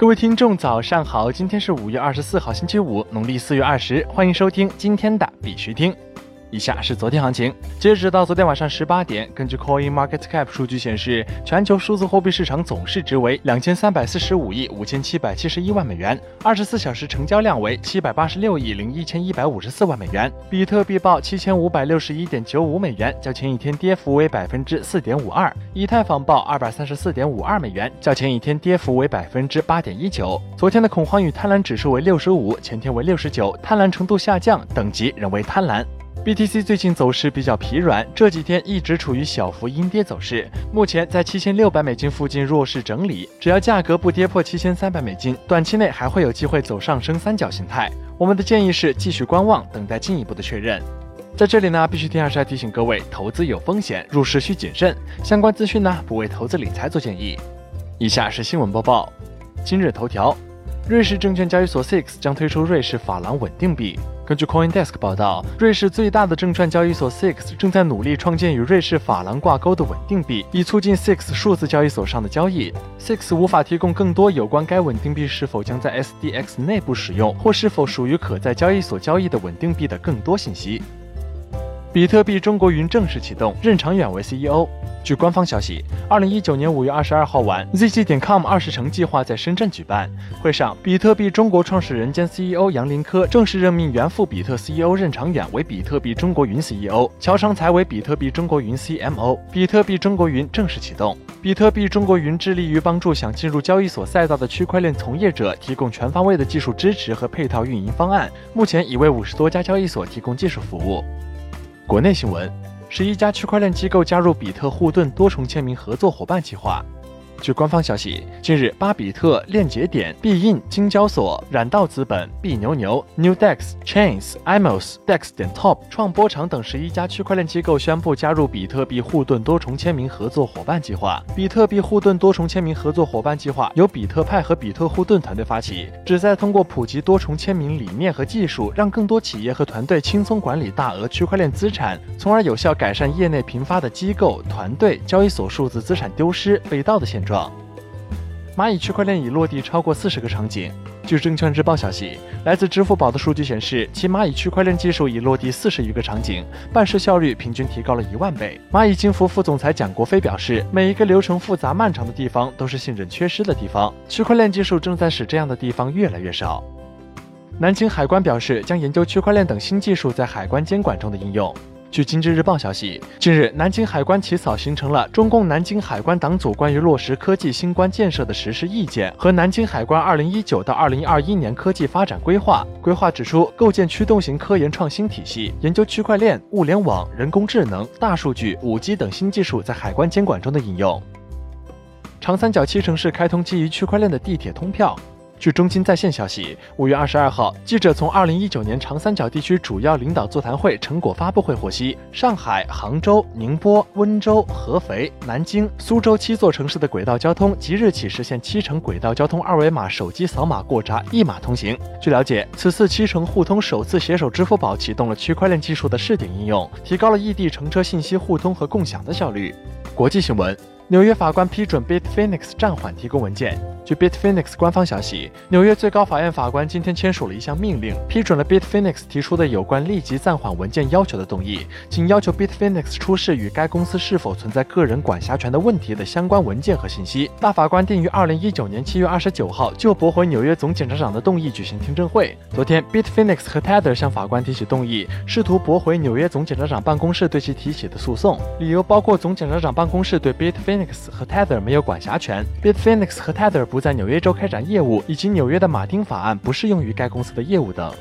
各位听众，早上好！今天是五月二十四号，星期五，农历四月二十，欢迎收听今天的必须听。以下是昨天行情，截止到昨天晚上十八点，根据 Coin Market Cap 数据显示，全球数字货币市场总市值为两千三百四十五亿五千七百七十一万美元，二十四小时成交量为七百八十六亿零一千一百五十四万美元。比特币报七千五百六十一点九五美元，较前一天跌幅为百分之四点五二。以太坊报二百三十四点五二美元，较前一天跌幅为百分之八点一九。昨天的恐慌与贪婪指数为六十五，前天为六十九，贪婪程度下降，等级仍为贪婪。BTC 最近走势比较疲软，这几天一直处于小幅阴跌走势，目前在七千六百美金附近弱势整理。只要价格不跌破七千三百美金，短期内还会有机会走上升三角形态。我们的建议是继续观望，等待进一步的确认。在这里呢，必须提示提醒各位，投资有风险，入市需谨慎。相关资讯呢，不为投资理财做建议。以下是新闻播报。今日头条：瑞士证券交易所 SIX 将推出瑞士法郎稳定币。根据 CoinDesk 报道，瑞士最大的证券交易所 SIX 正在努力创建与瑞士法郎挂钩的稳定币，以促进 SIX 数字交易所上的交易。SIX 无法提供更多有关该稳定币是否将在 SDX 内部使用，或是否属于可在交易所交易的稳定币的更多信息。比特币中国云正式启动，任长远为 CEO。据官方消息，二零一九年五月二十二号晚，ZG 点 com 二十城计划在深圳举办会上，比特币中国创始人兼 CEO 杨林科正式任命原副比特 CEO 任长远为比特币中国云 CEO，乔长才为比特币中国云 CMO。比特币中国云正式启动。比特币中国云致力于帮助想进入交易所赛道的区块链从业者提供全方位的技术支持和配套运营方案，目前已为五十多家交易所提供技术服务。国内新闻。十一家区块链机构加入比特护盾多重签名合作伙伴计划。据官方消息，近日，巴比特、链节点、币印、金交所、染道资本、币牛牛、NewDex、Chains、Imos、Dex 点 Top、创波场等十一家区块链机构宣布加入比特币护盾多重签名合作伙伴计划。比特币护盾多重签名合作伙伴计划由比特派和比特护盾团队发起，旨在通过普及多重签名理念和技术，让更多企业和团队轻松管理大额区块链资产，从而有效改善业内频发的机构、团队、交易所数字资产丢失、被盗的现状。状，蚂蚁区块链已落地超过四十个场景。据证券日报消息，来自支付宝的数据显示，其蚂蚁区块链技术已落地四十余个场景，办事效率平均提高了一万倍。蚂蚁金服副总裁蒋国飞表示，每一个流程复杂漫长的地方，都是信任缺失的地方。区块链技术正在使这样的地方越来越少。南京海关表示，将研究区块链等新技术在海关监管中的应用。据经济日报消息，近日南京海关起草形成了中共南京海关党组关于落实科技兴关建设的实施意见和南京海关二零一九到二零二一年科技发展规划。规划指出，构建驱动型科研创新体系，研究区块链、物联网、人工智能、大数据、五 G 等新技术在海关监管中的应用。长三角七城市开通基于区块链的地铁通票。据中金在线消息，五月二十二号，记者从二零一九年长三角地区主要领导座谈会成果发布会获悉，上海、杭州、宁波、温州、合肥、南京、苏州七座城市的轨道交通即日起实现七城轨道交通二维码手机扫码过闸一码通行。据了解，此次七城互通首次携手支付宝启动了区块链技术的试点应用，提高了异地乘车信息互通和共享的效率。国际新闻。纽约法官批准 Bitfinex 暂缓提供文件。据 Bitfinex 官方消息，纽约最高法院法官今天签署了一项命令，批准了 Bitfinex 提出的有关立即暂缓文件要求的动议，仅要求 Bitfinex 出示与该公司是否存在个人管辖权的问题的相关文件和信息。大法官定于二零一九年七月二十九号就驳回纽约总检察长的动议举行听证会。昨天，Bitfinex 和 Tether 向法官提起动议，试图驳回纽约总检察长办公室对其提起的诉讼，理由包括总检察长办公室对 Bitfinex Bitfinex 和 Tether 没有管辖权，Bitfinex 和 Tether 不在纽约州开展业务，以及纽约的马丁法案不适用于该公司的业务等。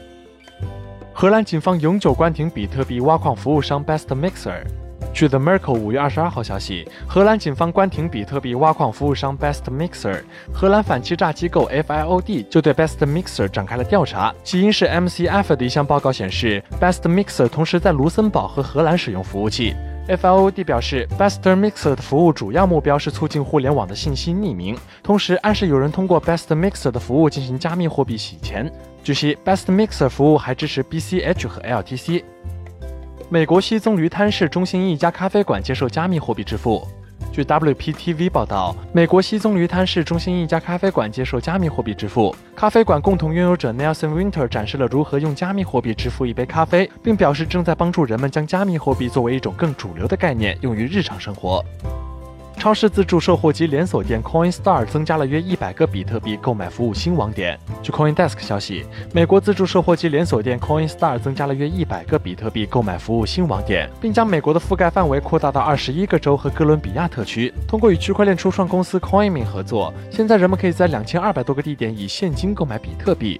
荷兰警方永久关停比特币挖矿服务商 Best Mixer。据 The Merkel 五月二十二号消息，荷兰警方关停比特币挖矿服务商 Best Mixer。荷兰反欺诈机构 FIOD 就对 Best Mixer 展开了调查，起因是 MCF 的一项报告显示，Best Mixer 同时在卢森堡和荷兰使用服务器。FIOD 表示，Best Mixer 的服务主要目标是促进互联网的信息匿名，同时暗示有人通过 Best Mixer 的服务进行加密货币洗钱。据悉，Best Mixer 服务还支持 BCH 和 LTC。美国西棕榈滩市中心一家咖啡馆接受加密货币支付。据 WPTV 报道，美国西棕榈滩市中心一家咖啡馆接受加密货币支付。咖啡馆共同拥有者 Nelson Winter 展示了如何用加密货币支付一杯咖啡，并表示正在帮助人们将加密货币作为一种更主流的概念用于日常生活。超市自助售货机连锁店 Coinstar 增加了约一百个比特币购买服务新网点。据 CoinDesk 消息，美国自助售货机连锁店 Coinstar 增加了约一百个比特币购买服务新网点，并将美国的覆盖范围扩大到二十一个州和哥伦比亚特区。通过与区块链初创公司 Coinmin 合作，现在人们可以在两千二百多个地点以现金购买比特币。